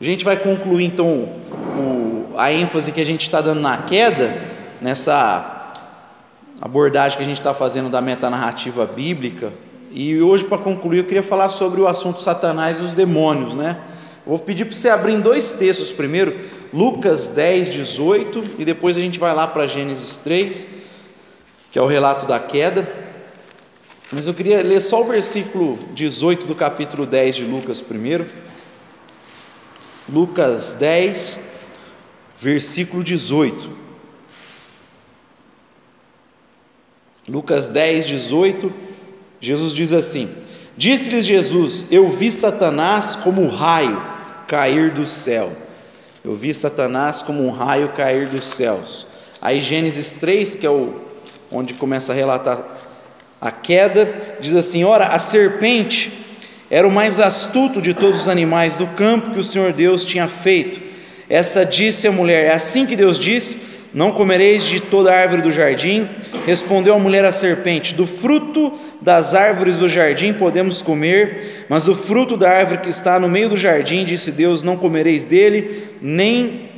A gente vai concluir então o, a ênfase que a gente está dando na queda, nessa abordagem que a gente está fazendo da metanarrativa bíblica. E hoje, para concluir, eu queria falar sobre o assunto Satanás e os demônios, né? vou pedir para você abrir em dois textos primeiro, Lucas 10, 18, e depois a gente vai lá para Gênesis 3, que é o relato da queda. Mas eu queria ler só o versículo 18 do capítulo 10 de Lucas primeiro. Lucas 10, versículo 18. Lucas 10, 18, Jesus diz assim: Disse-lhes Jesus: Eu vi Satanás como um raio cair do céu. Eu vi Satanás como um raio cair dos céus. Aí Gênesis 3, que é o onde começa a relatar a queda, diz assim: Ora, a serpente era o mais astuto de todos os animais do campo que o Senhor Deus tinha feito. Essa disse a mulher: É assim que Deus diz: Não comereis de toda árvore do jardim. Respondeu a mulher à serpente: Do fruto das árvores do jardim podemos comer, mas do fruto da árvore que está no meio do jardim, disse Deus: Não comereis dele, nem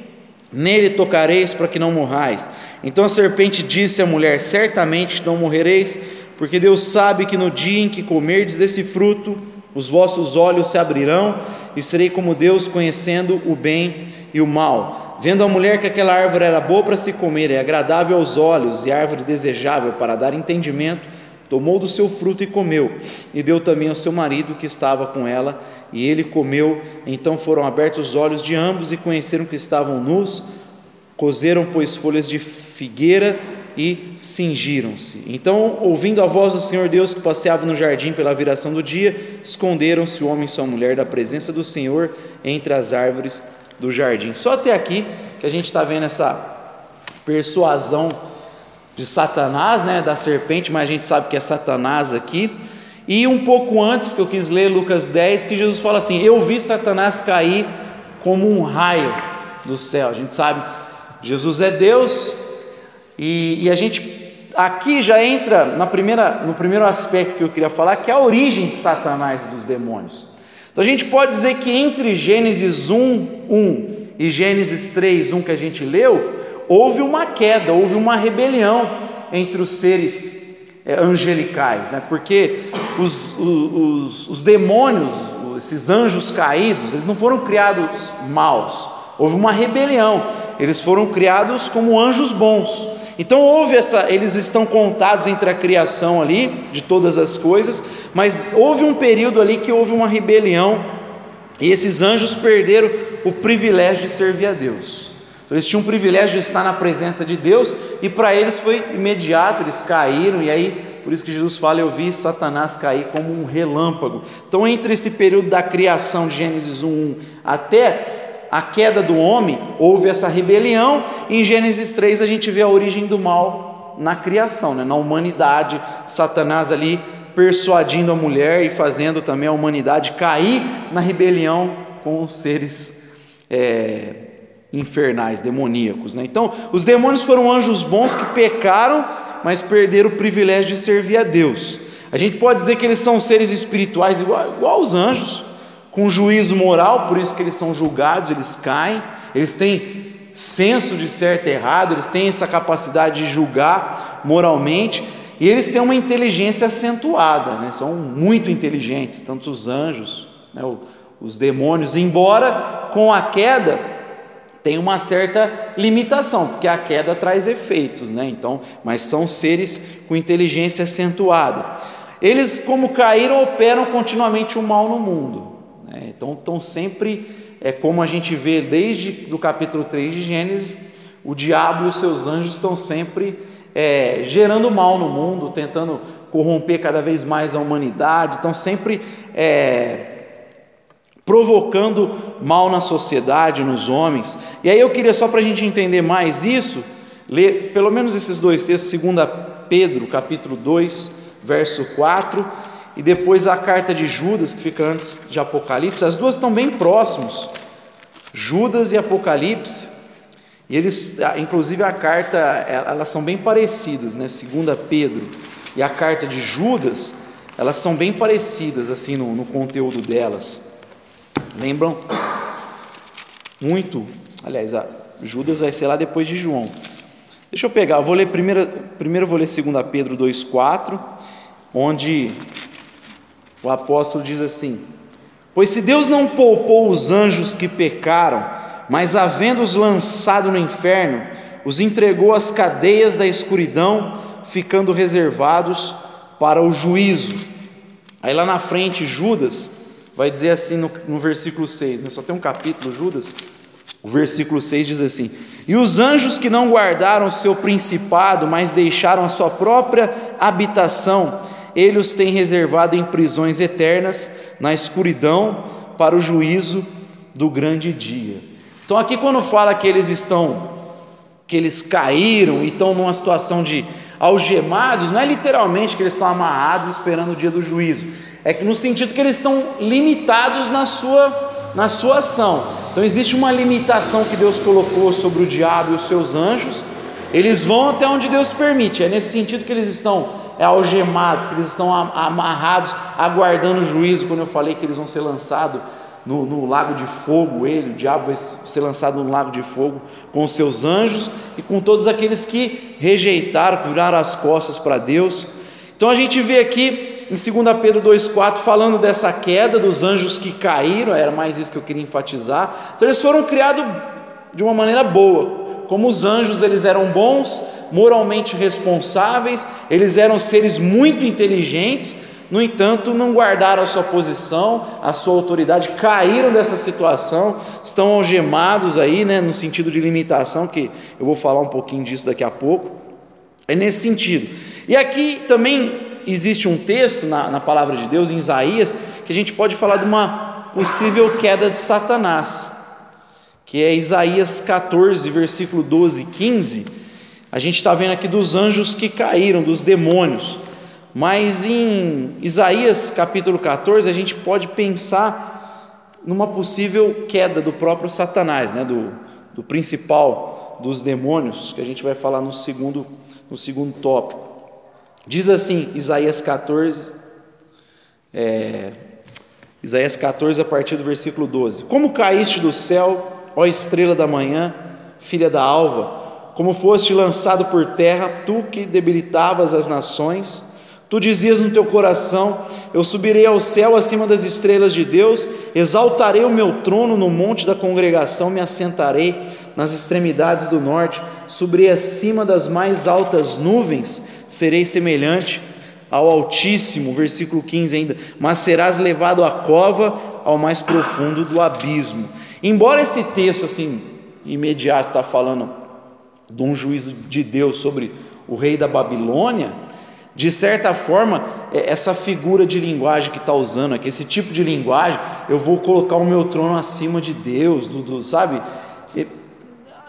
nele tocareis, para que não morrais. Então a serpente disse à mulher: Certamente não morrereis, porque Deus sabe que no dia em que comerdes esse fruto, os vossos olhos se abrirão e serei como Deus, conhecendo o bem e o mal. Vendo a mulher que aquela árvore era boa para se comer e agradável aos olhos, e árvore desejável para dar entendimento, tomou do seu fruto e comeu, e deu também ao seu marido que estava com ela, e ele comeu. Então foram abertos os olhos de ambos e conheceram que estavam nus, cozeram, pois, folhas de figueira e cingiram-se. Então, ouvindo a voz do Senhor Deus que passeava no jardim pela viração do dia, esconderam-se o homem e sua mulher da presença do Senhor entre as árvores do jardim. Só até aqui que a gente está vendo essa persuasão de Satanás, né, da serpente, mas a gente sabe que é Satanás aqui. E um pouco antes que eu quis ler Lucas 10, que Jesus fala assim: Eu vi Satanás cair como um raio do céu. A gente sabe, Jesus é Deus, e, e a gente aqui já entra na primeira, no primeiro aspecto que eu queria falar, que é a origem de Satanás e dos demônios. Então a gente pode dizer que entre Gênesis 1, 1 e Gênesis 3, 1 que a gente leu, houve uma queda, houve uma rebelião entre os seres é, angelicais, né? porque os, os, os demônios, esses anjos caídos, eles não foram criados maus, houve uma rebelião, eles foram criados como anjos bons. Então houve essa, eles estão contados entre a criação ali de todas as coisas, mas houve um período ali que houve uma rebelião e esses anjos perderam o privilégio de servir a Deus. Então, eles tinham o privilégio de estar na presença de Deus e para eles foi imediato, eles caíram e aí por isso que Jesus fala: Eu vi Satanás cair como um relâmpago. Então, entre esse período da criação de Gênesis 1 até a queda do homem, houve essa rebelião, em Gênesis 3 a gente vê a origem do mal na criação, né? na humanidade, Satanás ali persuadindo a mulher e fazendo também a humanidade cair na rebelião com os seres é, infernais, demoníacos. Né? Então, os demônios foram anjos bons que pecaram, mas perderam o privilégio de servir a Deus. A gente pode dizer que eles são seres espirituais igual, igual aos anjos, com juízo moral, por isso que eles são julgados, eles caem, eles têm senso de certo e errado, eles têm essa capacidade de julgar moralmente, e eles têm uma inteligência acentuada, né? são muito inteligentes, tanto os anjos, né? os demônios, embora com a queda tem uma certa limitação, porque a queda traz efeitos, né? Então, mas são seres com inteligência acentuada. Eles, como caíram, operam continuamente o mal no mundo. É, então, estão sempre, é, como a gente vê desde o capítulo 3 de Gênesis, o diabo e os seus anjos estão sempre é, gerando mal no mundo, tentando corromper cada vez mais a humanidade, estão sempre é, provocando mal na sociedade, nos homens. E aí eu queria, só para a gente entender mais isso, ler pelo menos esses dois textos, 2 Pedro, capítulo 2, verso 4 e depois a carta de Judas, que fica antes de Apocalipse, as duas estão bem próximos. Judas e Apocalipse, e eles, inclusive a carta, elas são bem parecidas, né? Segunda Pedro e a carta de Judas, elas são bem parecidas assim no, no conteúdo delas. Lembram muito. Aliás, Judas vai ser lá depois de João. Deixa eu pegar, eu vou ler primeiro, primeiro eu vou ler 2 Pedro 2,4, onde o apóstolo diz assim: Pois se Deus não poupou os anjos que pecaram, mas havendo-os lançado no inferno, os entregou às cadeias da escuridão, ficando reservados para o juízo. Aí lá na frente, Judas vai dizer assim no, no versículo 6, né? só tem um capítulo, Judas. O versículo 6 diz assim: E os anjos que não guardaram o seu principado, mas deixaram a sua própria habitação, ele os tem reservado em prisões eternas, na escuridão, para o juízo do grande dia. Então, aqui, quando fala que eles estão, que eles caíram e estão numa situação de algemados, não é literalmente que eles estão amarrados esperando o dia do juízo, é que no sentido que eles estão limitados na sua, na sua ação. Então, existe uma limitação que Deus colocou sobre o diabo e os seus anjos, eles vão até onde Deus permite, é nesse sentido que eles estão algemados, que eles estão amarrados, aguardando o juízo. Quando eu falei que eles vão ser lançados no, no, lago de fogo, ele, o diabo vai ser lançado no lago de fogo com os seus anjos e com todos aqueles que rejeitaram, viraram as costas para Deus. Então a gente vê aqui em 2 Pedro 2,4 falando dessa queda dos anjos que caíram, era mais isso que eu queria enfatizar. Então eles foram criados de uma maneira boa, como os anjos eles eram bons, moralmente responsáveis, eles eram seres muito inteligentes, no entanto, não guardaram a sua posição, a sua autoridade, caíram dessa situação, estão algemados aí, né, no sentido de limitação, que eu vou falar um pouquinho disso daqui a pouco. É nesse sentido. E aqui também existe um texto na, na palavra de Deus, em Isaías, que a gente pode falar de uma possível queda de Satanás, que é Isaías 14, versículo 12 e 15 a gente está vendo aqui dos anjos que caíram, dos demônios. Mas em Isaías capítulo 14, a gente pode pensar numa possível queda do próprio Satanás, né? do, do principal dos demônios, que a gente vai falar no segundo, no segundo tópico. Diz assim, Isaías 14, é, Isaías 14, a partir do versículo 12: Como caíste do céu, ó estrela da manhã, filha da alva, como foste lançado por terra, tu que debilitavas as nações, tu dizias no teu coração: Eu subirei ao céu acima das estrelas de Deus, exaltarei o meu trono no monte da congregação, me assentarei nas extremidades do norte, subirei acima das mais altas nuvens, serei semelhante ao Altíssimo, versículo 15 ainda, mas serás levado à cova, ao mais profundo do abismo. Embora esse texto assim imediato está falando de um juízo de Deus sobre o rei da Babilônia, de certa forma, é, essa figura de linguagem que está usando aqui, esse tipo de linguagem, eu vou colocar o meu trono acima de Deus, do, do sabe?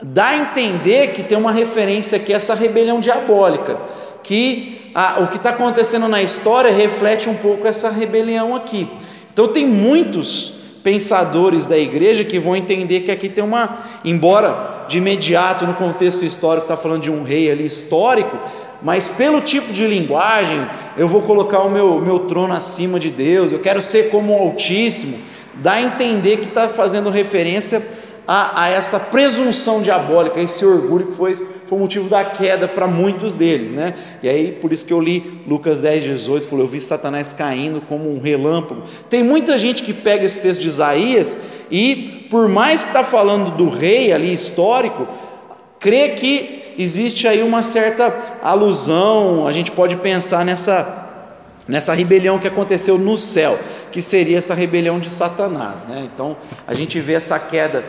Dá a entender que tem uma referência aqui a essa rebelião diabólica, que a, o que está acontecendo na história reflete um pouco essa rebelião aqui. Então tem muitos pensadores da igreja que vão entender que aqui tem uma, embora de imediato no contexto histórico está falando de um rei ali histórico, mas pelo tipo de linguagem, eu vou colocar o meu, meu trono acima de Deus, eu quero ser como o Altíssimo, dá a entender que está fazendo referência a, a, essa presunção diabólica, esse orgulho que foi, foi o motivo da queda para muitos deles, né? E aí, por isso que eu li Lucas 10, 18, falou: Eu vi Satanás caindo como um relâmpago. Tem muita gente que pega esse texto de Isaías e, por mais que está falando do rei ali histórico, crê que existe aí uma certa alusão, a gente pode pensar nessa nessa rebelião que aconteceu no céu, que seria essa rebelião de Satanás, né? Então, a gente vê essa queda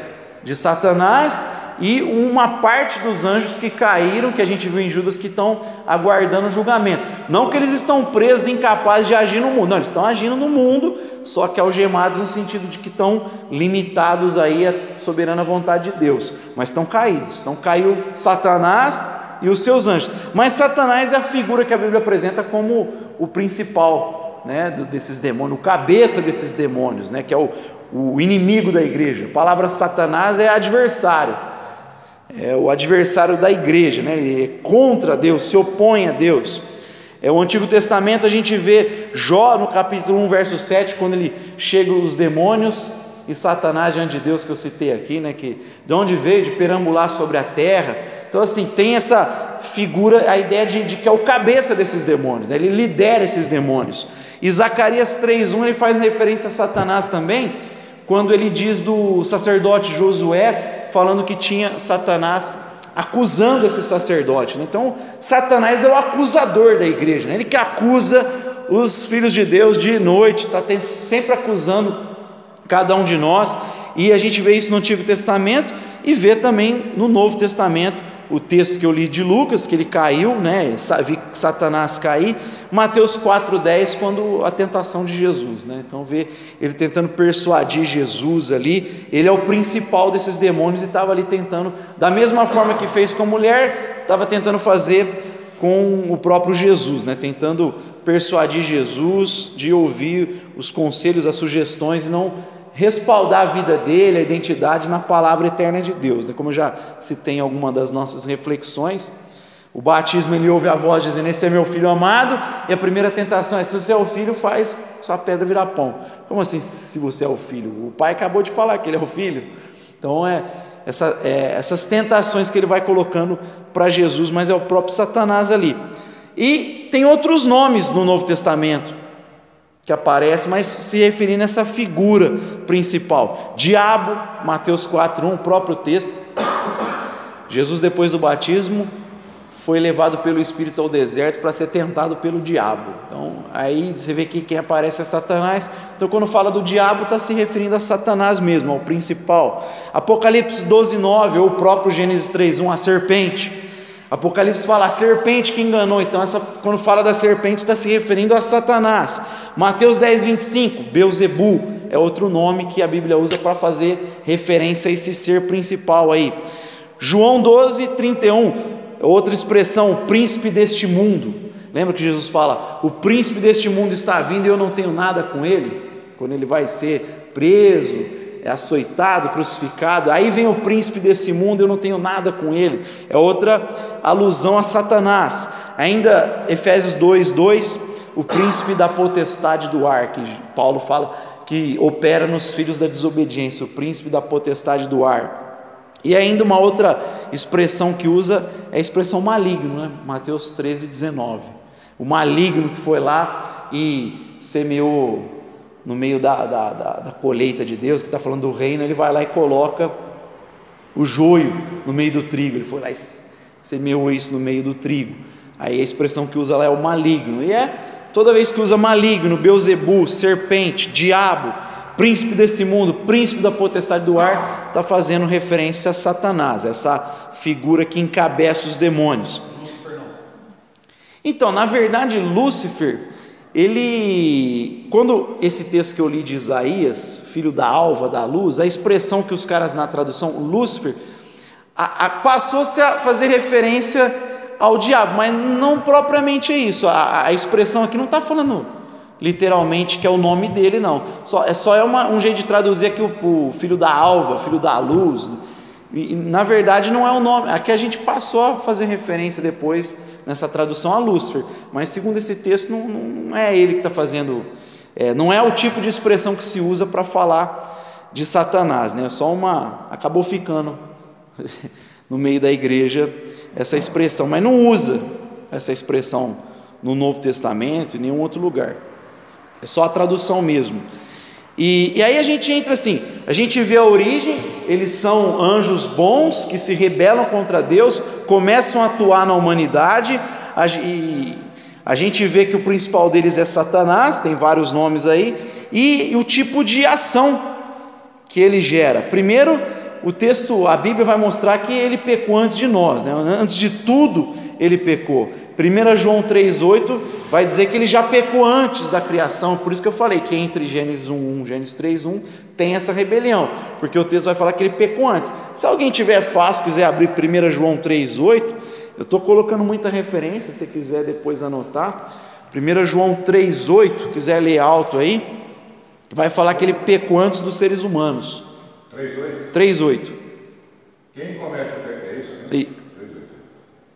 de Satanás e uma parte dos anjos que caíram, que a gente viu em Judas, que estão aguardando o julgamento. Não que eles estão presos, incapazes de agir no mundo, não, eles estão agindo no mundo, só que algemados no sentido de que estão limitados aí à soberana vontade de Deus, mas estão caídos. Então caiu Satanás e os seus anjos. Mas Satanás é a figura que a Bíblia apresenta como o principal né, desses demônios, o cabeça desses demônios, né, que é o, o inimigo da igreja. A palavra Satanás é adversário, é o adversário da igreja, né? ele é contra Deus, se opõe a Deus. É, o Antigo Testamento a gente vê Jó no capítulo 1, verso 7, quando ele chega os demônios e Satanás diante de Deus que eu citei aqui, né? Que de onde veio de perambular sobre a terra. Então assim tem essa figura, a ideia de, de que é o cabeça desses demônios. Né? Ele lidera esses demônios. E Zacarias 3:1 ele faz referência a Satanás também, quando ele diz do sacerdote Josué falando que tinha Satanás acusando esse sacerdote. Né? Então, Satanás é o acusador da igreja, né? ele que acusa os filhos de Deus de noite, está sempre acusando cada um de nós, e a gente vê isso no Antigo Testamento e vê também no Novo Testamento o texto que eu li de Lucas, que ele caiu, né? Vi Satanás cair, Mateus 4,10, quando a tentação de Jesus, né? Então vê ele tentando persuadir Jesus ali, ele é o principal desses demônios e estava ali tentando, da mesma forma que fez com a mulher, estava tentando fazer com o próprio Jesus, né? Tentando persuadir Jesus de ouvir os conselhos, as sugestões e não respaldar a vida dele, a identidade na palavra eterna de Deus. Né? Como já citei em alguma das nossas reflexões, o batismo ele ouve a voz dizendo: Esse é meu filho amado, e a primeira tentação é: Se você é o filho, faz essa pedra virar pão. Como assim, se você é o filho? O pai acabou de falar que ele é o filho. Então, é, essa, é essas tentações que ele vai colocando para Jesus, mas é o próprio Satanás ali. E tem outros nomes no Novo Testamento que aparece, mas se referindo a essa figura principal. Diabo, Mateus 4:1, o próprio texto. Jesus depois do batismo foi levado pelo Espírito ao deserto para ser tentado pelo diabo. Então, aí você vê que quem aparece é Satanás. Então, quando fala do diabo, está se referindo a Satanás mesmo, ao principal. Apocalipse 12, 9, ou o próprio Gênesis 3, 1, a serpente. Apocalipse fala a serpente que enganou, então essa, quando fala da serpente está se referindo a Satanás. Mateus 10, 25, Beuzebu é outro nome que a Bíblia usa para fazer referência a esse ser principal aí. João 12, 31, outra expressão, o príncipe deste mundo. Lembra que Jesus fala: o príncipe deste mundo está vindo e eu não tenho nada com ele? Quando ele vai ser preso, é açoitado, crucificado, aí vem o príncipe desse mundo, eu não tenho nada com ele. É outra alusão a Satanás. Ainda Efésios 2, 2, o príncipe da potestade do ar, que Paulo fala que opera nos filhos da desobediência, o príncipe da potestade do ar. E ainda uma outra expressão que usa é a expressão maligno, né? Mateus 13, 19. O maligno que foi lá e semeou no meio da, da, da, da colheita de Deus, que está falando do reino, ele vai lá e coloca o joio no meio do trigo. Ele foi lá e semeou isso no meio do trigo. Aí a expressão que usa lá é o maligno. E é toda vez que usa maligno, Beuzebu, serpente, diabo, príncipe desse mundo, príncipe da potestade do ar, está fazendo referência a Satanás, essa figura que encabeça os demônios. Então, na verdade, Lúcifer ele, quando esse texto que eu li de Isaías, filho da alva, da luz, a expressão que os caras na tradução, Lúcifer, passou-se a fazer referência ao diabo, mas não propriamente é isso. A, a expressão aqui não está falando literalmente que é o nome dele, não. Só, é só é uma, um jeito de traduzir aqui o, o filho da alva, filho da luz. E, na verdade não é o nome. Aqui a gente passou a fazer referência depois nessa tradução a Lúcifer, mas segundo esse texto não, não é ele que está fazendo, é, não é o tipo de expressão que se usa para falar de Satanás, né? Só uma, acabou ficando no meio da igreja essa expressão, mas não usa essa expressão no Novo Testamento, em nenhum outro lugar. É só a tradução mesmo. E, e, aí a gente entra assim, a gente vê a origem, eles são anjos bons que se rebelam contra Deus, começam a atuar na humanidade, e a gente vê que o principal deles é Satanás, tem vários nomes aí, e, o tipo de ação que ele gera. Primeiro, o texto, a Bíblia vai mostrar que ele pecou antes de nós, né? antes de tudo ele pecou. 1 João 3,8 vai dizer que ele já pecou antes da criação, por isso que eu falei que entre Gênesis 1,1 e Gênesis 3,1 tem essa rebelião, porque o texto vai falar que ele pecou antes. Se alguém tiver fácil, quiser abrir 1 João 3,8, eu estou colocando muita referência, se quiser depois anotar. 1 João 3,8, quiser ler alto aí, vai falar que ele pecou antes dos seres humanos. 3,8. Quem comete o pecado? É isso? Né? E...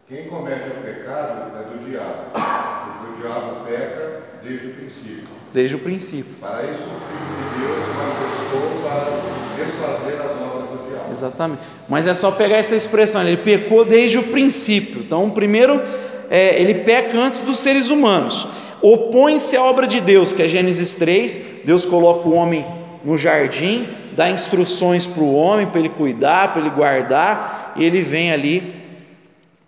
Quem comete o pecado é do diabo, porque o diabo peca desde o princípio. Desde o princípio. Para isso, o Filho de Deus manifestou para desfazer as obras do diabo. Exatamente. Mas é só pegar essa expressão, ele pecou desde o princípio. Então, primeiro, é, ele peca antes dos seres humanos. Opõe-se à obra de Deus, que é Gênesis 3. Deus coloca o homem no jardim, dá instruções para o homem, para ele cuidar, para ele guardar, e ele vem ali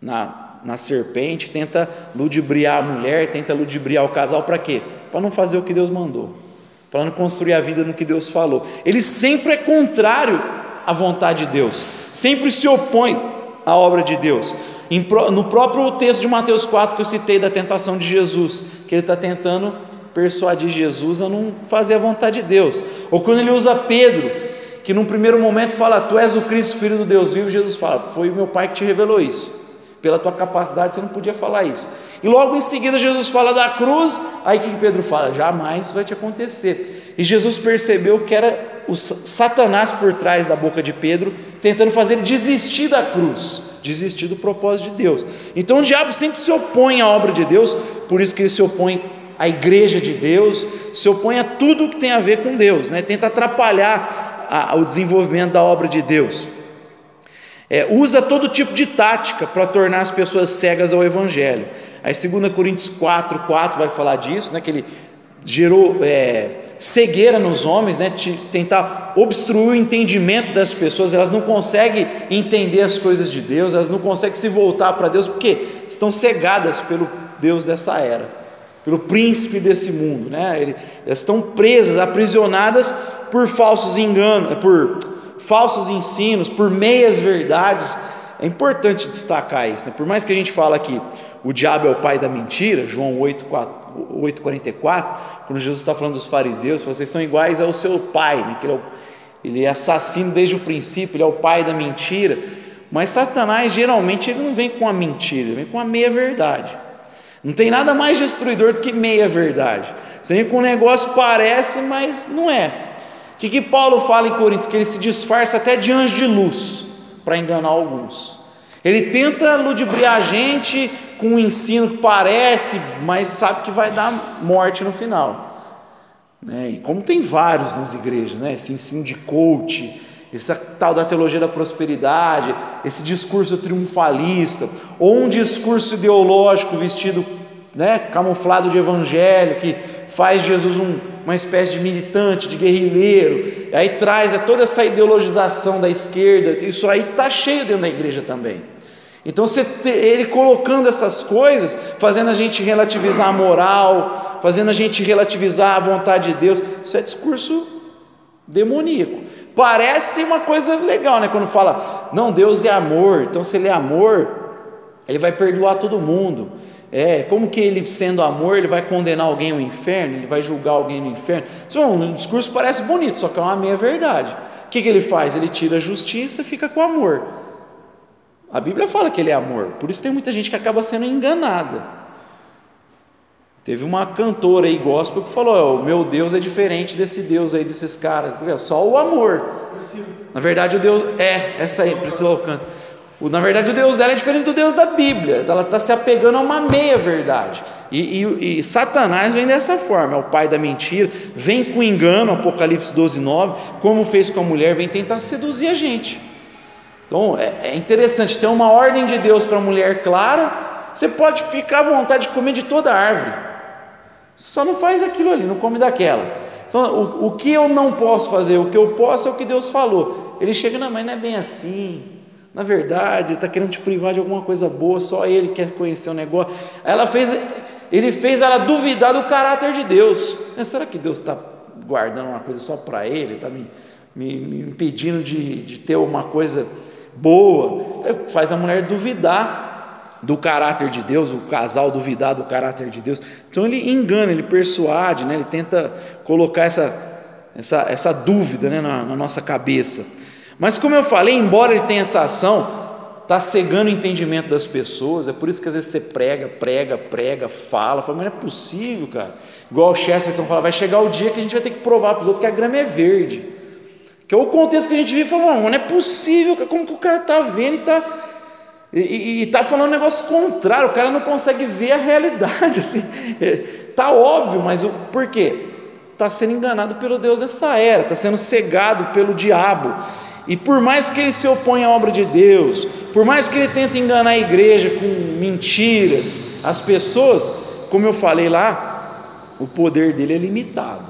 na, na serpente, tenta ludibriar a mulher, tenta ludibriar o casal, para quê? Para não fazer o que Deus mandou, para não construir a vida no que Deus falou. Ele sempre é contrário à vontade de Deus, sempre se opõe à obra de Deus. No próprio texto de Mateus 4 que eu citei da tentação de Jesus, que ele está tentando persuadir Jesus a não fazer a vontade de Deus. Ou quando ele usa Pedro, que num primeiro momento fala, Tu és o Cristo, filho do Deus vivo, Jesus fala, Foi o meu Pai que te revelou isso. Pela tua capacidade você não podia falar isso. E logo em seguida Jesus fala da cruz, aí que Pedro fala? Jamais isso vai te acontecer. E Jesus percebeu que era o Satanás por trás da boca de Pedro, tentando fazer ele desistir da cruz, desistir do propósito de Deus. Então o diabo sempre se opõe à obra de Deus, por isso que ele se opõe à igreja de Deus, se opõe a tudo que tem a ver com Deus, né? tenta atrapalhar a, o desenvolvimento da obra de Deus. É, usa todo tipo de tática para tornar as pessoas cegas ao Evangelho. Aí 2 Coríntios 4, 4 vai falar disso, né, que ele gerou é, cegueira nos homens, né, tentar obstruir o entendimento das pessoas, elas não conseguem entender as coisas de Deus, elas não conseguem se voltar para Deus, porque estão cegadas pelo Deus dessa era, pelo príncipe desse mundo, né, elas estão presas, aprisionadas por falsos enganos, por falsos ensinos, por meias verdades, é importante destacar isso, né? por mais que a gente fala aqui, o diabo é o pai da mentira, João 8,44, quando Jesus está falando dos fariseus, vocês são iguais ao seu pai, né? que ele, é o, ele é assassino desde o princípio, ele é o pai da mentira, mas Satanás geralmente ele não vem com a mentira, ele vem com a meia verdade. Não tem nada mais destruidor do que meia verdade. Você vem com um negócio parece, mas não é. Que, que Paulo fala em Coríntios? Que ele se disfarça até de anjo de luz para enganar alguns. Ele tenta ludibriar a gente com um ensino que parece, mas sabe que vai dar morte no final. Né? E como tem vários nas igrejas, né? esse ensino de coach, essa tal da teologia da prosperidade, esse discurso triunfalista, ou um discurso ideológico vestido, né, camuflado de evangelho, que faz Jesus um, uma espécie de militante, de guerrilheiro, aí traz toda essa ideologização da esquerda, isso aí está cheio dentro da igreja também. Então, ele colocando essas coisas, fazendo a gente relativizar a moral, fazendo a gente relativizar a vontade de Deus, isso é discurso demoníaco. Parece uma coisa legal, né? Quando fala, não, Deus é amor, então se Ele é amor, Ele vai perdoar todo mundo. É, como que ele, sendo amor, ele vai condenar alguém ao inferno, ele vai julgar alguém no inferno? Isso um discurso parece bonito, só que é uma meia verdade. O que, que ele faz? Ele tira a justiça e fica com amor. A Bíblia fala que ele é amor, por isso tem muita gente que acaba sendo enganada. Teve uma cantora aí gospel que falou: o meu Deus é diferente desse Deus aí, desses caras, porque é só o amor. Na verdade, o Deus é, essa aí, Priscila canta. Na verdade, o Deus dela é diferente do Deus da Bíblia, ela está se apegando a uma meia verdade. E, e, e, Satanás vem dessa forma, é o pai da mentira, vem com engano, Apocalipse 12, 9, como fez com a mulher, vem tentar seduzir a gente. Então é, é interessante, ter uma ordem de Deus para a mulher clara, você pode ficar à vontade de comer de toda a árvore, só não faz aquilo ali, não come daquela. Então, o, o que eu não posso fazer, o que eu posso é o que Deus falou. Ele chega, não, mas não é bem assim. Na verdade, está querendo te privar de alguma coisa boa, só ele quer conhecer o negócio. Ela fez, ele fez ela duvidar do caráter de Deus. Mas será que Deus está guardando uma coisa só para ele? Está me, me, me, impedindo de, de ter uma coisa boa, faz a mulher duvidar do caráter de Deus, o casal duvidar do caráter de Deus. Então ele engana, ele persuade, né? ele tenta colocar essa, essa, essa dúvida né? na, na nossa cabeça. Mas como eu falei, embora ele tenha essa ação, está cegando o entendimento das pessoas, é por isso que às vezes você prega, prega, prega, fala, fala, mas não é possível, cara. Igual o Chesterton fala, vai chegar o dia que a gente vai ter que provar para os outros que a grama é verde. Que é o contexto que a gente vive, fala, não é possível, como que o cara está vendo e está e, está falando um negócio contrário, o cara não consegue ver a realidade, assim, é, tá óbvio, mas o, por quê? está sendo enganado pelo Deus dessa era, está sendo cegado pelo diabo. E por mais que ele se oponha à obra de Deus, por mais que ele tente enganar a igreja com mentiras, as pessoas, como eu falei lá, o poder dele é limitado.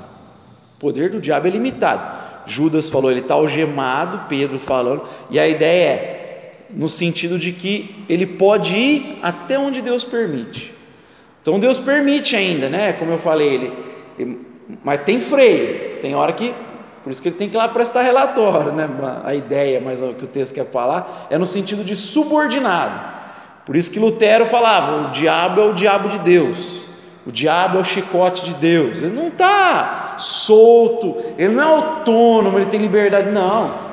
O poder do diabo é limitado. Judas falou, ele está algemado, Pedro falando, e a ideia é no sentido de que ele pode ir até onde Deus permite. Então Deus permite ainda, né? Como eu falei, ele, mas tem freio, tem hora que, por isso que ele tem que ir lá prestar relatório, né? A ideia, mas o que o texto quer falar é no sentido de subordinado. Por isso que Lutero falava: o diabo é o diabo de Deus, o diabo é o chicote de Deus. Ele não está solto, ele não é autônomo, ele tem liberdade, não.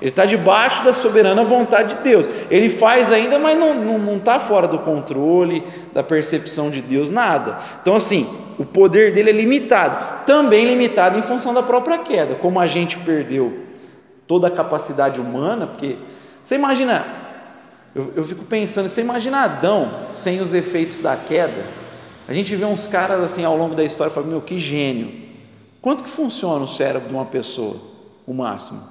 Ele está debaixo da soberana vontade de Deus. Ele faz ainda, mas não está fora do controle, da percepção de Deus, nada. Então, assim, o poder dele é limitado. Também limitado em função da própria queda. Como a gente perdeu toda a capacidade humana, porque você imagina, eu, eu fico pensando, você imagina Adão sem os efeitos da queda? A gente vê uns caras assim ao longo da história e fala, meu, que gênio. Quanto que funciona o cérebro de uma pessoa? O máximo?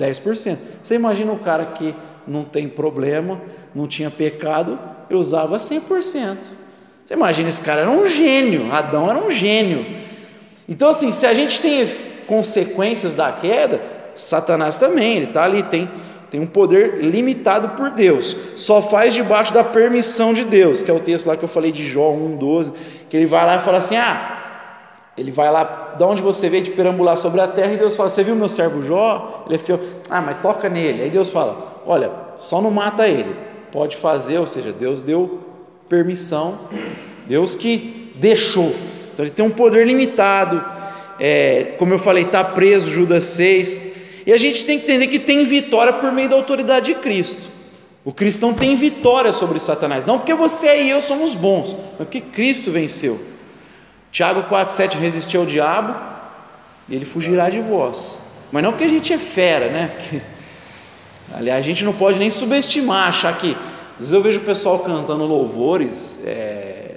10%. Você imagina o cara que não tem problema, não tinha pecado, eu usava 100%. Você imagina, esse cara era um gênio, Adão era um gênio. Então, assim, se a gente tem consequências da queda, Satanás também, ele está ali, tem, tem um poder limitado por Deus, só faz debaixo da permissão de Deus, que é o texto lá que eu falei de Jó 1,12, que ele vai lá e fala assim: ah, ele vai lá, de onde você veio de perambular sobre a terra, e Deus fala: Você viu meu servo Jó? Ele é fiel. Ah, mas toca nele. Aí Deus fala: Olha, só não mata ele, pode fazer. Ou seja, Deus deu permissão, Deus que deixou. Então ele tem um poder limitado. É, como eu falei, está preso, Judas 6. E a gente tem que entender que tem vitória por meio da autoridade de Cristo. O cristão tem vitória sobre Satanás, não porque você e eu somos bons, mas porque Cristo venceu. Tiago 4,7 resistir ao diabo e ele fugirá de vós. Mas não porque a gente é fera, né? Porque, aliás, a gente não pode nem subestimar, achar que. Às vezes eu vejo o pessoal cantando louvores, é,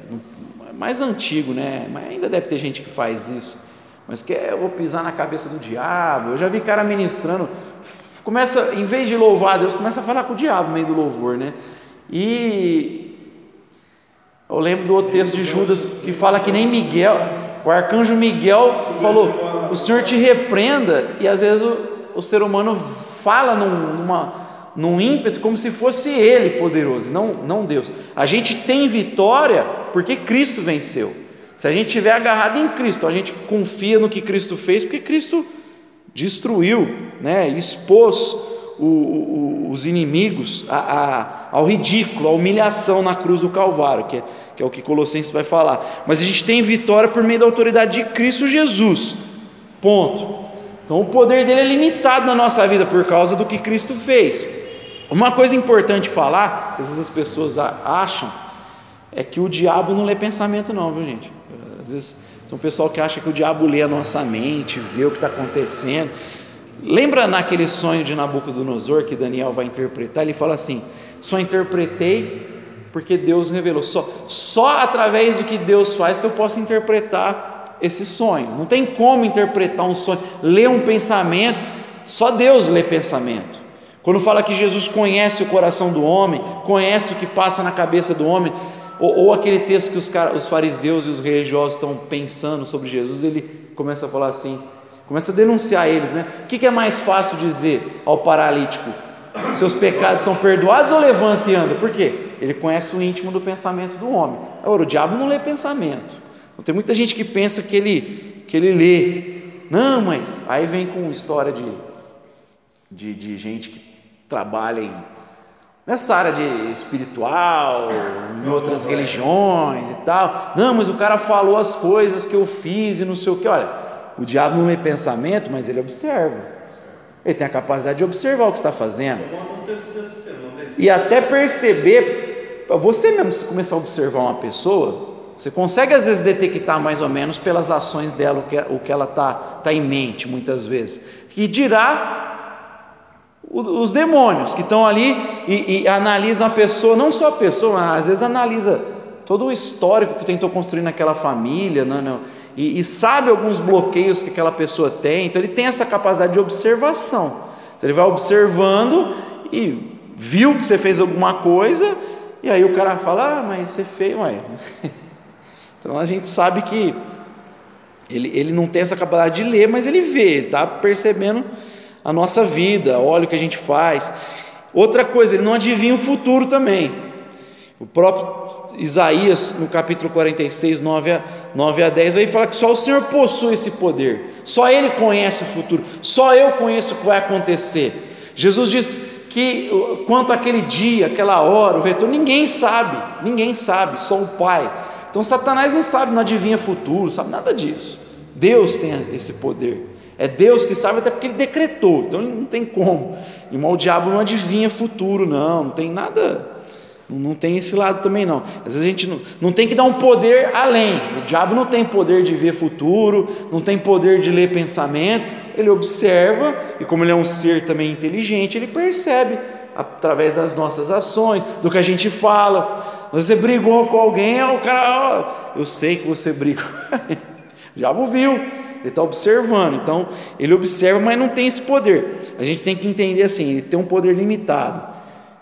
mais antigo, né? Mas ainda deve ter gente que faz isso. Mas que eu vou pisar na cabeça do diabo. Eu já vi cara ministrando, começa, em vez de louvar Deus, começa a falar com o diabo no meio do louvor, né? E eu lembro do outro texto de Judas que fala que nem Miguel, o arcanjo Miguel falou: O Senhor te repreenda, e às vezes o, o ser humano fala num, numa, num ímpeto como se fosse ele poderoso, não, não Deus. A gente tem vitória porque Cristo venceu. Se a gente estiver agarrado em Cristo, a gente confia no que Cristo fez, porque Cristo destruiu, né, expôs o, o, os inimigos a, a, ao ridículo, à humilhação na cruz do Calvário, que é, que é o que Colossenses vai falar. Mas a gente tem vitória por meio da autoridade de Cristo Jesus. Ponto. Então o poder dele é limitado na nossa vida por causa do que Cristo fez. Uma coisa importante falar, que às vezes as pessoas acham, é que o diabo não lê pensamento, não, viu gente? Às vezes tem um pessoal que acha que o diabo lê a nossa mente, vê o que está acontecendo. Lembra naquele sonho de Nabucodonosor que Daniel vai interpretar? Ele fala assim: só interpretei porque Deus revelou. Só, só através do que Deus faz que eu posso interpretar esse sonho. Não tem como interpretar um sonho, ler um pensamento, só Deus lê pensamento. Quando fala que Jesus conhece o coração do homem, conhece o que passa na cabeça do homem, ou, ou aquele texto que os, os fariseus e os religiosos estão pensando sobre Jesus, ele começa a falar assim: Começa a denunciar eles, né? O que é mais fácil dizer ao paralítico? Seus pecados são perdoados ou levanta e anda? Por quê? Ele conhece o íntimo do pensamento do homem. Agora, o diabo não lê pensamento. Então, tem muita gente que pensa que ele, que ele lê. Não, mas aí vem com história de, de, de gente que trabalha em, nessa área de espiritual, em outras religiões e tal. Não, mas o cara falou as coisas que eu fiz e não sei o que. Olha, o diabo não lê pensamento, mas ele observa. Ele tem a capacidade de observar o que está fazendo. E até perceber, você mesmo se começar a observar uma pessoa, você consegue às vezes detectar mais ou menos pelas ações dela o que, o que ela está tá em mente, muitas vezes. E dirá os demônios que estão ali e, e, analisam a pessoa, não só a pessoa, mas às vezes analisa todo o histórico que tentou construir naquela família, não, não, e, e, sabe alguns bloqueios que aquela pessoa tem, então ele tem essa capacidade de observação. Então ele vai observando e viu que você fez alguma coisa, e aí o cara fala: Ah, mas você fez, ué. Então a gente sabe que ele, ele não tem essa capacidade de ler, mas ele vê, ele está percebendo a nossa vida, olha o que a gente faz. Outra coisa, ele não adivinha o futuro também. O próprio Isaías, no capítulo 46, 9 a, 9 a 10, vai falar que só o Senhor possui esse poder, só Ele conhece o futuro, só eu conheço o que vai acontecer. Jesus diz que quanto àquele dia, aquela hora, o retorno, ninguém sabe, ninguém sabe, só o Pai. Então Satanás não sabe, não adivinha futuro, sabe nada disso. Deus tem esse poder. É Deus que sabe, até porque Ele decretou, então não tem como. E o diabo não adivinha futuro, não, não tem nada, não tem esse lado também não. Às vezes a gente não, não tem que dar um poder além. O diabo não tem poder de ver futuro, não tem poder de ler pensamento, ele observa, e como ele é um ser também inteligente, ele percebe através das nossas ações, do que a gente fala. Você brigou com alguém, o cara, oh, eu sei que você brigou. o diabo viu ele está observando. Então, ele observa, mas não tem esse poder. A gente tem que entender assim: ele tem um poder limitado.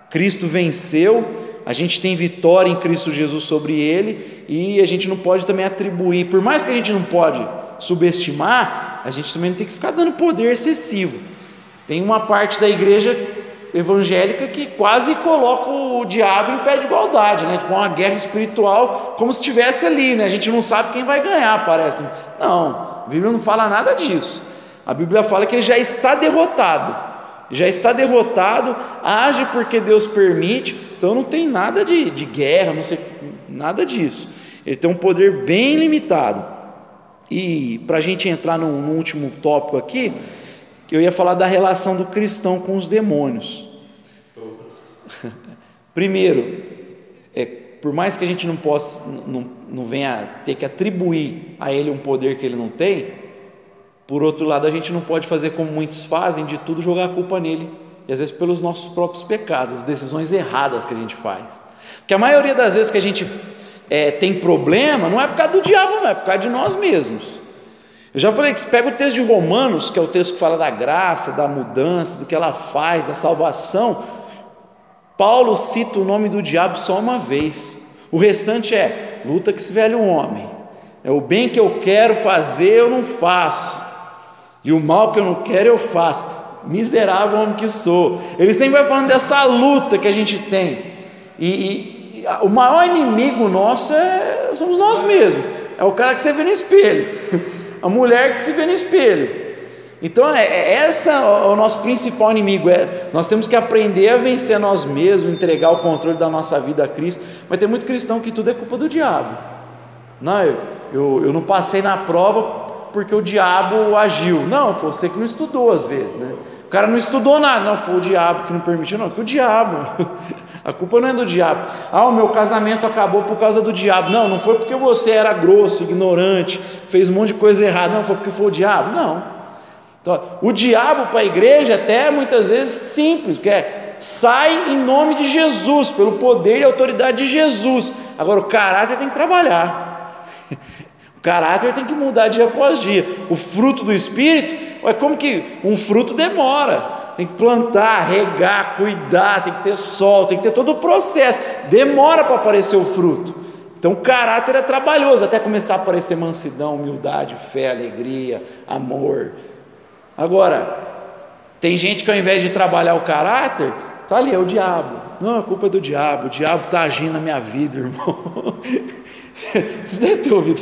Cristo venceu, a gente tem vitória em Cristo Jesus sobre ele, e a gente não pode também atribuir, por mais que a gente não pode subestimar, a gente também não tem que ficar dando poder excessivo. Tem uma parte da igreja evangélica que quase coloca o diabo em pé de igualdade, né? Tipo uma guerra espiritual, como se estivesse ali, né? A gente não sabe quem vai ganhar, parece. Não, a Bíblia não fala nada disso. A Bíblia fala que ele já está derrotado. Já está derrotado, age porque Deus permite, então não tem nada de, de guerra, não sei, nada disso. Ele tem um poder bem limitado. E para a gente entrar no, no último tópico aqui, eu ia falar da relação do cristão com os demônios. Primeiro, é, por mais que a gente não possa, não, não venha ter que atribuir a ele um poder que ele não tem, por outro lado, a gente não pode fazer como muitos fazem, de tudo jogar a culpa nele, e às vezes pelos nossos próprios pecados, decisões erradas que a gente faz. Porque a maioria das vezes que a gente é, tem problema, não é por causa do diabo, não, é por causa de nós mesmos. Eu já falei que se pega o texto de Romanos, que é o texto que fala da graça, da mudança, do que ela faz, da salvação, Paulo cita o nome do diabo só uma vez. O restante é luta com esse velho homem. É o bem que eu quero fazer, eu não faço. E o mal que eu não quero, eu faço. Miserável homem que sou. Ele sempre vai falando dessa luta que a gente tem. E, e, e o maior inimigo nosso é, somos nós mesmos. É o cara que você vê no espelho. A mulher que se vê no espelho. Então, é, é essa é o nosso principal inimigo. É, nós temos que aprender a vencer nós mesmos, entregar o controle da nossa vida a Cristo. Mas tem muito cristão que tudo é culpa do diabo. Não, eu, eu, eu não passei na prova porque o diabo agiu. Não, foi você que não estudou às vezes, né? O cara não estudou nada, não, foi o diabo que não permitiu, não, que o diabo. A culpa não é do diabo. Ah, o meu casamento acabou por causa do diabo. Não, não foi porque você era grosso, ignorante, fez um monte de coisa errada. Não, foi porque foi o diabo. Não. Então, o diabo para a igreja até muitas vezes simples, que é sai em nome de Jesus, pelo poder e autoridade de Jesus. Agora o caráter tem que trabalhar. O caráter tem que mudar dia após dia. O fruto do espírito é como que um fruto demora. Tem que plantar, regar, cuidar, tem que ter sol, tem que ter todo o processo. Demora para aparecer o fruto. Então o caráter é trabalhoso até começar a aparecer mansidão, humildade, fé, alegria, amor, Agora, tem gente que ao invés de trabalhar o caráter, tá ali, é o diabo. Não, a culpa é do diabo, o diabo está agindo na minha vida, irmão. Vocês devem ter ouvido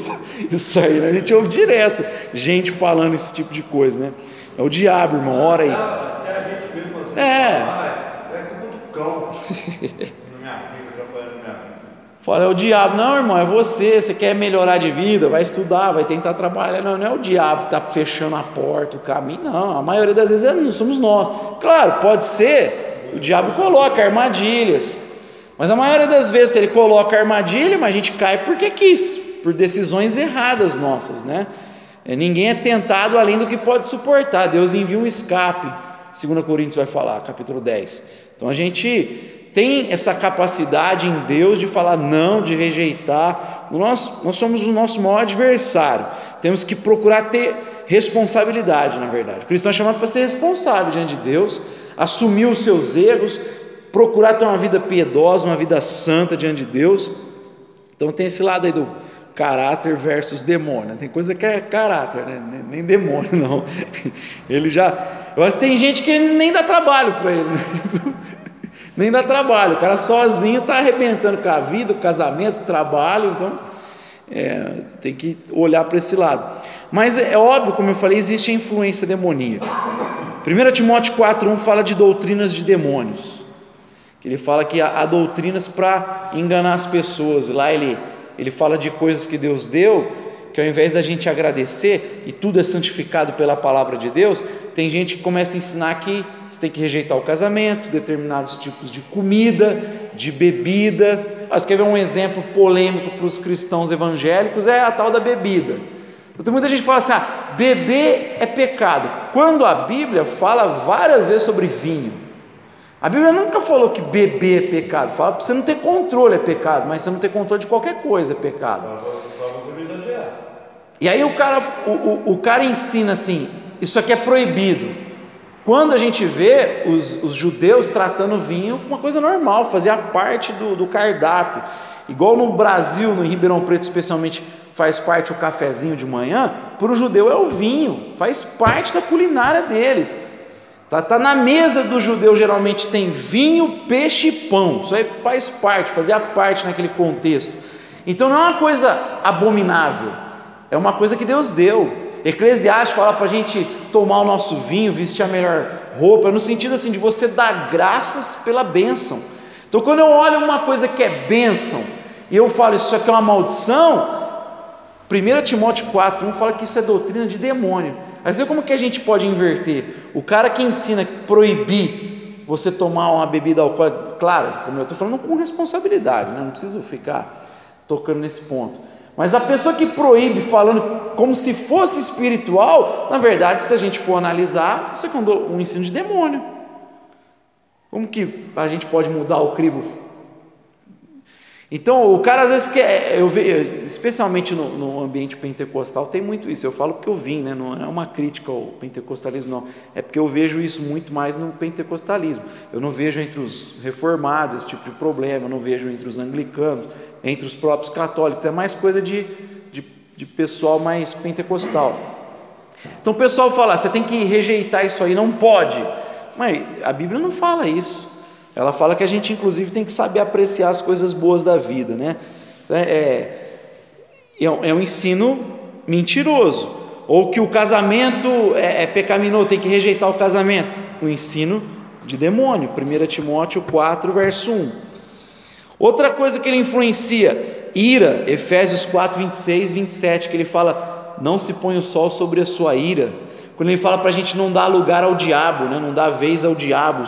isso aí, né? A gente ouve direto gente falando esse tipo de coisa, né? É o diabo, irmão, ora aí. É. É cão. Fala, é o diabo. Não, irmão, é você. Você quer melhorar de vida, vai estudar, vai tentar trabalhar. Não, não é o diabo que está fechando a porta, o caminho. Não, a maioria das vezes é, não somos nós. Claro, pode ser, o diabo coloca armadilhas. Mas a maioria das vezes ele coloca armadilha, mas a gente cai porque quis, por decisões erradas nossas, né? É, ninguém é tentado além do que pode suportar. Deus envia um escape, 2 Coríntios vai falar, capítulo 10. Então a gente tem essa capacidade em Deus de falar não, de rejeitar. Nós, nós somos o nosso maior adversário. temos que procurar ter responsabilidade, na verdade. O cristão é chamado para ser responsável diante de Deus, assumir os seus erros, procurar ter uma vida piedosa, uma vida santa diante de Deus. Então tem esse lado aí do caráter versus demônio. Tem coisa que é caráter, né? nem demônio não. Ele já, eu acho que tem gente que nem dá trabalho para ele, né? nem dá trabalho. O cara sozinho está arrebentando com a vida, com o casamento, com o trabalho. Então é, tem que olhar para esse lado. Mas é óbvio, como eu falei, existe a influência demoníaca. 1 Timóteo 4,1 fala de doutrinas de demônios. Que ele fala que há, há doutrinas para enganar as pessoas. Lá ele, ele fala de coisas que Deus deu, que ao invés da gente agradecer, e tudo é santificado pela palavra de Deus, tem gente que começa a ensinar que você tem que rejeitar o casamento, determinados tipos de comida, de bebida. Ah, você quer ver um exemplo polêmico para os cristãos evangélicos? É a tal da bebida. Então, muita gente fala assim: ah, beber é pecado. Quando a Bíblia fala várias vezes sobre vinho. A Bíblia nunca falou que beber é pecado. Fala para você não ter controle é pecado, mas você não ter controle de qualquer coisa é pecado. E aí o cara, o, o, o cara ensina assim: isso aqui é proibido. Quando a gente vê os, os judeus tratando vinho uma coisa normal, fazia parte do, do cardápio. Igual no Brasil, no Ribeirão Preto, especialmente faz parte o cafezinho de manhã, para o judeu é o vinho, faz parte da culinária deles. Tá, tá na mesa do judeu geralmente tem vinho, peixe e pão. Isso aí faz parte, fazia parte naquele contexto. Então não é uma coisa abominável, é uma coisa que Deus deu. Eclesiastes fala para a gente tomar o nosso vinho, vestir a melhor roupa, no sentido assim de você dar graças pela bênção. Então quando eu olho uma coisa que é bênção e eu falo isso aqui é uma maldição, 1 Timóteo 4, 1 fala que isso é doutrina de demônio. Aí você como que a gente pode inverter? O cara que ensina proibir você tomar uma bebida alcoólica, claro, como eu estou falando com responsabilidade, né? não preciso ficar tocando nesse ponto. Mas a pessoa que proíbe falando como se fosse espiritual, na verdade, se a gente for analisar, isso é um ensino de demônio. Como que a gente pode mudar o crivo então, o cara às vezes quer, eu vejo, especialmente no, no, ambiente pentecostal, tem muito isso. Eu falo porque eu vim, né? não é uma crítica ao pentecostalismo, não. É porque eu vejo isso muito mais no pentecostalismo. Eu não vejo entre os reformados esse tipo de problema, eu não vejo entre os anglicanos, entre os próprios católicos. É mais coisa de, de, de pessoal mais pentecostal. Então, o pessoal fala: você tem que rejeitar isso aí, não pode. Mas a Bíblia não fala isso. Ela fala que a gente, inclusive, tem que saber apreciar as coisas boas da vida, né? Então, é, é, é um ensino mentiroso. Ou que o casamento é, é pecaminoso, tem que rejeitar o casamento. O ensino de demônio. 1 Timóteo 4, verso 1. Outra coisa que ele influencia, ira, Efésios 4, 26, 27, que ele fala: não se põe o sol sobre a sua ira. Quando ele fala para a gente não dar lugar ao diabo, né? não dar vez ao diabo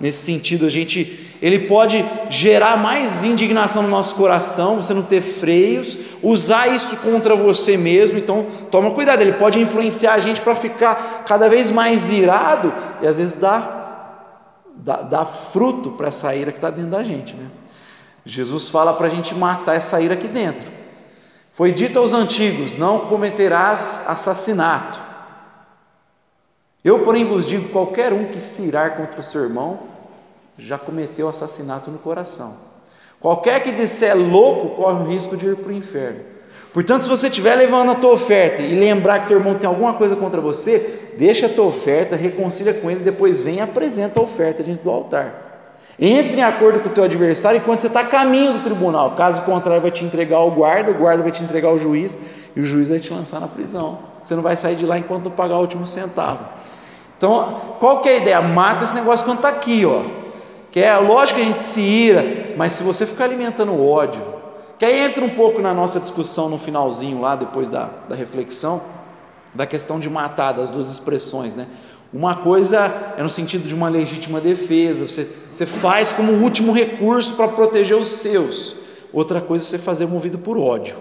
nesse sentido, a gente, ele pode gerar mais indignação no nosso coração, você não ter freios, usar isso contra você mesmo, então toma cuidado, ele pode influenciar a gente para ficar cada vez mais irado e às vezes dar, dar, dar fruto para essa ira que está dentro da gente, né? Jesus fala para a gente matar essa ira aqui dentro. Foi dito aos antigos: não cometerás assassinato. Eu, porém, vos digo: qualquer um que se irar contra o seu irmão já cometeu assassinato no coração. Qualquer que disser louco corre o risco de ir para o inferno. Portanto, se você estiver levando a tua oferta e lembrar que teu irmão tem alguma coisa contra você, deixa a tua oferta, reconcilia com ele, depois vem e apresenta a oferta diante do altar. Entre em acordo com o teu adversário enquanto você está a caminho do tribunal. Caso contrário, vai te entregar ao guarda, o guarda vai te entregar ao juiz e o juiz vai te lançar na prisão. Você não vai sair de lá enquanto não pagar o último centavo. Então, qual que é a ideia? Mata esse negócio quando está aqui, ó. Que é lógico que a gente se ira, mas se você ficar alimentando ódio, que aí entra um pouco na nossa discussão no finalzinho lá, depois da, da reflexão, da questão de matar, das duas expressões, né? Uma coisa é no sentido de uma legítima defesa, você, você faz como último recurso para proteger os seus. Outra coisa é você fazer movido por ódio,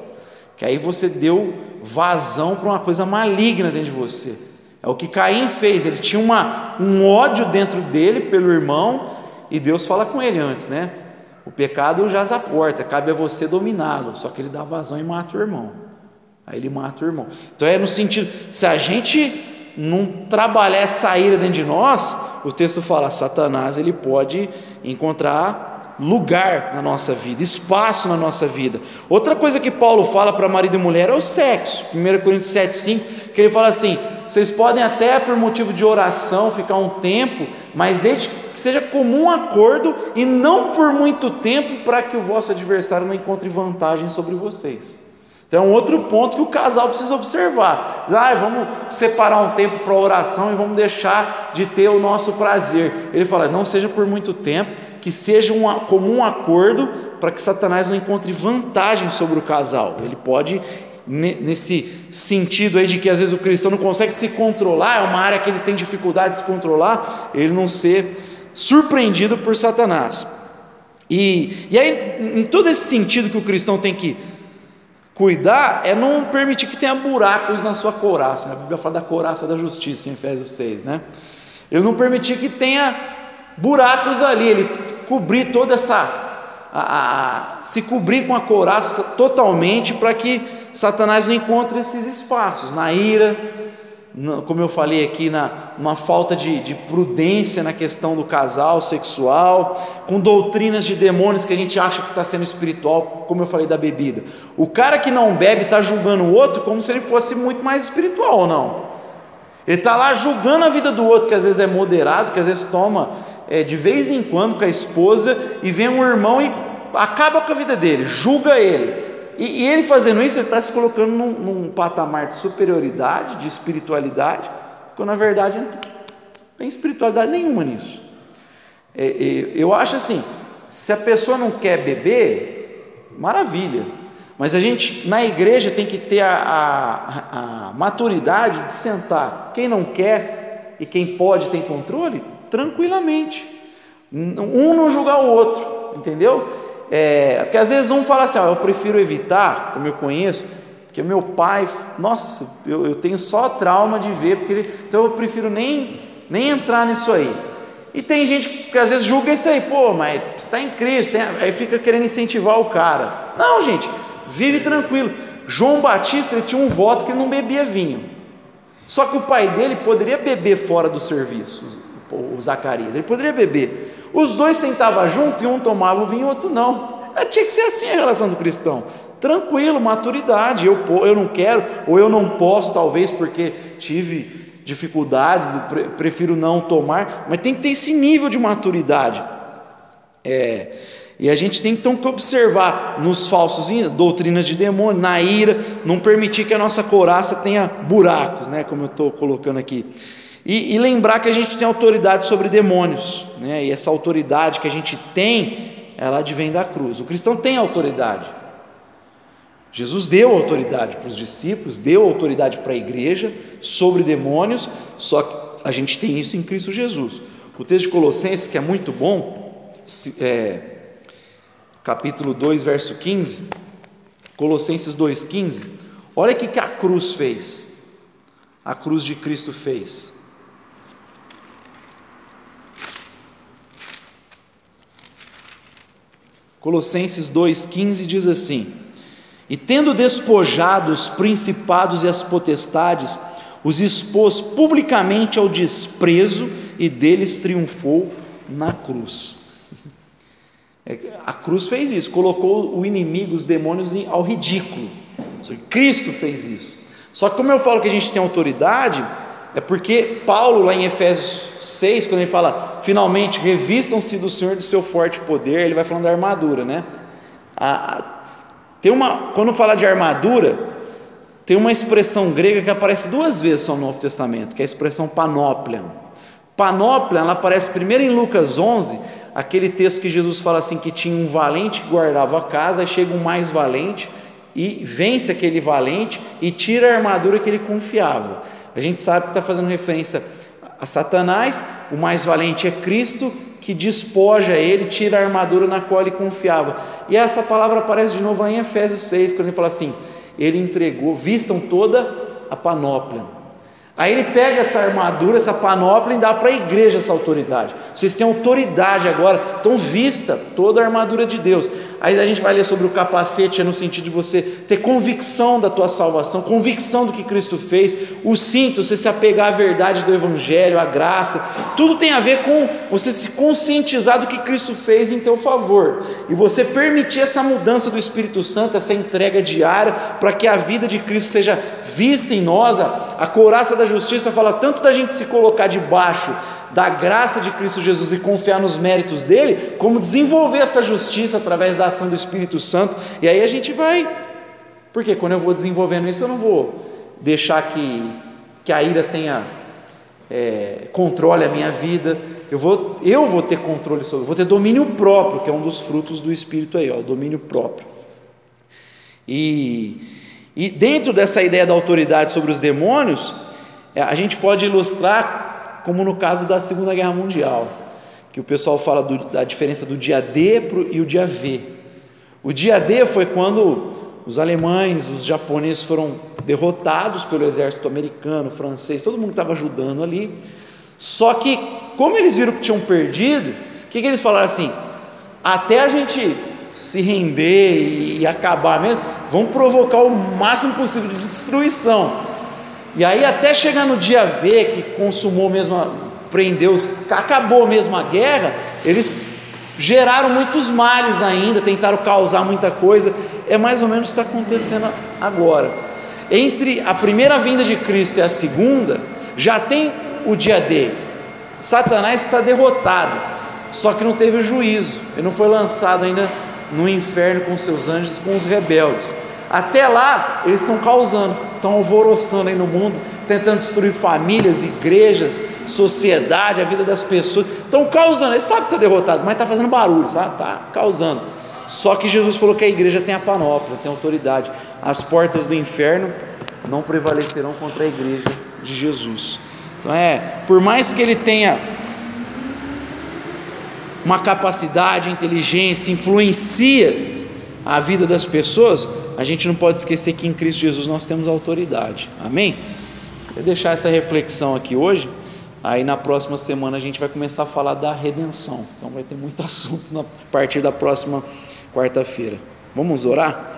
que aí você deu vazão para uma coisa maligna dentro de você. É o que Caim fez, ele tinha uma, um ódio dentro dele pelo irmão, e Deus fala com ele antes, né? O pecado jaz à porta, cabe a você dominá-lo. Só que ele dá vazão e mata o irmão. Aí ele mata o irmão. Então é no sentido, se a gente não trabalhar essa ira dentro de nós, o texto fala, Satanás ele pode encontrar lugar na nossa vida, espaço na nossa vida. Outra coisa que Paulo fala para marido e mulher é o sexo. 1 Coríntios 7,5, ele fala assim: vocês podem até por motivo de oração ficar um tempo, mas desde que seja comum acordo e não por muito tempo para que o vosso adversário não encontre vantagem sobre vocês. Então, é outro ponto que o casal precisa observar. Ah, vamos separar um tempo para oração e vamos deixar de ter o nosso prazer. Ele fala: não seja por muito tempo, que seja um comum acordo para que Satanás não encontre vantagem sobre o casal. Ele pode, nesse sentido aí de que às vezes o cristão não consegue se controlar, é uma área que ele tem dificuldade de se controlar, ele não ser surpreendido por Satanás. E, e aí, em todo esse sentido que o cristão tem que Cuidar é não permitir que tenha buracos na sua couraça. A Bíblia fala da couraça da justiça em Efésios 6, né? Ele não permitir que tenha buracos ali, ele cobrir toda essa. A, a, se cobrir com a couraça totalmente para que Satanás não encontre esses espaços na ira, como eu falei aqui, na uma falta de, de, prudência na questão do casal sexual, com doutrinas de demônios que a gente acha que está sendo espiritual, como eu falei da bebida. O cara que não bebe está julgando o outro como se ele fosse muito mais espiritual ou não. Ele está lá julgando a vida do outro, que às vezes é moderado, que às vezes toma é, de vez em quando com a esposa, e vem um irmão e acaba com a vida dele, julga ele. E, e ele fazendo isso, ele está se colocando num, num, patamar de superioridade, de espiritualidade, quando na verdade não tem espiritualidade nenhuma nisso. É, é, eu acho assim: se a pessoa não quer beber, maravilha, mas a gente na igreja tem que ter a, a, a maturidade de sentar. Quem não quer e quem pode tem controle, tranquilamente. Um não julgar o outro, entendeu? É, porque às vezes um fala assim, ó, eu prefiro evitar, como eu conheço, porque meu pai, nossa, eu, eu tenho só trauma de ver, porque ele, então eu prefiro nem, nem entrar nisso aí. E tem gente que às vezes julga isso aí, pô, mas está em Cristo, tem, aí fica querendo incentivar o cara. Não, gente, vive tranquilo. João Batista ele tinha um voto que ele não bebia vinho. Só que o pai dele poderia beber fora do serviço, o Zacarias, ele poderia beber. Os dois sentavam junto e um tomava o vinho e o outro não. É, tinha que ser assim a relação do cristão. Tranquilo, maturidade. Eu, eu não quero, ou eu não posso, talvez, porque tive dificuldades, prefiro não tomar, mas tem que ter esse nível de maturidade. É, e a gente tem então que observar nos falsos doutrinas de demônio, na ira, não permitir que a nossa coraça tenha buracos, né, como eu estou colocando aqui. E, e, lembrar que a gente tem autoridade sobre demônios, né? e essa autoridade que a gente tem, ela advém da cruz. O cristão tem autoridade. Jesus deu autoridade para os discípulos, deu autoridade para a igreja sobre demônios, só que a gente tem isso em Cristo Jesus. O texto de Colossenses, que é muito bom, é, capítulo 2, verso 15, Colossenses 2,15, olha o que a cruz fez, a cruz de Cristo fez. Colossenses 2,15 diz assim: E tendo despojado os principados e as potestades, os expôs publicamente ao desprezo e deles triunfou na cruz. É, a cruz fez isso, colocou o inimigo, os demônios, ao ridículo. Cristo fez isso. Só que, como eu falo que a gente tem autoridade, é porque Paulo, lá em Efésios 6, quando ele fala, finalmente revistam-se do Senhor do seu forte poder, ele vai falando da armadura, né? A, tem uma, quando fala de armadura, tem uma expressão grega que aparece duas vezes só no Novo Testamento, que é a expressão panóplia. Panóplia, ela aparece primeiro em Lucas 11, aquele texto que Jesus fala assim que tinha um valente que guardava a casa, aí chega um mais valente e vence aquele valente e tira a armadura que ele confiava. A gente sabe que está fazendo referência a Satanás, o mais valente é Cristo, que despoja ele, tira a armadura na qual ele confiava. E essa palavra aparece de novo em Efésios 6, quando ele fala assim: ele entregou, vistam toda a panóplia. Aí ele pega essa armadura, essa panóplia e dá para a igreja essa autoridade. Vocês têm autoridade agora, então vista toda a armadura de Deus. Aí a gente vai ler sobre o capacete, é no sentido de você ter convicção da tua salvação, convicção do que Cristo fez, o cinto, você se apegar à verdade do Evangelho, à graça, tudo tem a ver com você se conscientizar do que Cristo fez em teu favor, e você permitir essa mudança do Espírito Santo, essa entrega diária, para que a vida de Cristo seja vista em nós, a, couraça da justiça fala tanto da gente se colocar debaixo da graça de Cristo Jesus e confiar nos méritos dele, como desenvolver essa justiça através da ação do Espírito Santo. E aí a gente vai, porque quando eu vou desenvolvendo isso, eu não vou deixar que, que a ira tenha é, controle a minha vida. Eu vou, eu vou ter controle sobre, vou ter domínio próprio, que é um dos frutos do Espírito aí, ó, domínio próprio. E, e dentro dessa ideia da autoridade sobre os demônios, é, a gente pode ilustrar como no caso da Segunda Guerra Mundial, que o pessoal fala do, da diferença do dia D pro, e o dia V. O dia D foi quando os alemães, os japoneses foram derrotados pelo exército americano, francês, todo mundo estava ajudando ali. Só que, como eles viram que tinham perdido, o que, que eles falaram assim? Até a gente se render e, e acabar mesmo, vamos provocar o máximo possível de destruição. E aí até chegar no dia V, que consumou mesmo, prendeu, acabou mesmo a guerra, eles geraram muitos males ainda, tentaram causar muita coisa. É mais ou menos o que está acontecendo agora. Entre a primeira vinda de Cristo e a segunda, já tem o dia D. Satanás está derrotado, só que não teve juízo, ele não foi lançado ainda no inferno com seus anjos, com os rebeldes. Até lá, eles estão causando, estão alvoroçando aí no mundo, tentando destruir famílias, igrejas, sociedade, a vida das pessoas. Estão causando, eles sabem que está derrotado, mas está fazendo barulho, sabe? Está causando. Só que Jesus falou que a igreja tem a panóplia, tem autoridade. As portas do inferno não prevalecerão contra a igreja de Jesus. Então é, por mais que ele tenha uma capacidade, inteligência, influencia a vida das pessoas, a gente não pode esquecer que em Cristo Jesus nós temos autoridade. Amém? Vou deixar essa reflexão aqui hoje. Aí na próxima semana a gente vai começar a falar da redenção. Então vai ter muito assunto a partir da próxima quarta-feira. Vamos orar?